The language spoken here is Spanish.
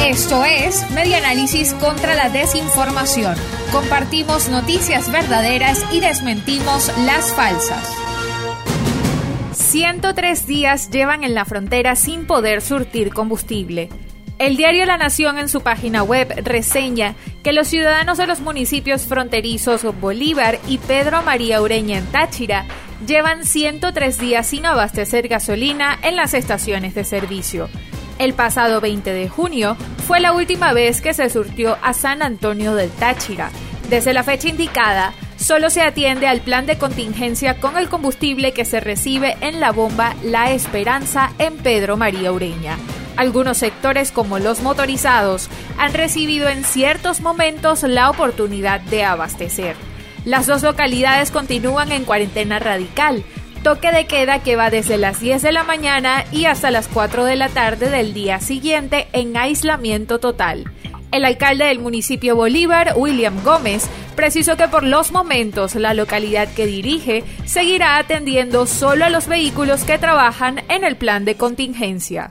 Esto es Media Análisis contra la Desinformación. Compartimos noticias verdaderas y desmentimos las falsas. 103 días llevan en la frontera sin poder surtir combustible. El diario La Nación en su página web reseña que los ciudadanos de los municipios fronterizos Bolívar y Pedro María Ureña en Táchira llevan 103 días sin abastecer gasolina en las estaciones de servicio. El pasado 20 de junio fue la última vez que se surtió a San Antonio del Táchira. Desde la fecha indicada, solo se atiende al plan de contingencia con el combustible que se recibe en la bomba La Esperanza en Pedro María Ureña. Algunos sectores como los motorizados han recibido en ciertos momentos la oportunidad de abastecer. Las dos localidades continúan en cuarentena radical, toque de queda que va desde las 10 de la mañana y hasta las 4 de la tarde del día siguiente en aislamiento total. El alcalde del municipio Bolívar, William Gómez, precisó que por los momentos la localidad que dirige seguirá atendiendo solo a los vehículos que trabajan en el plan de contingencia.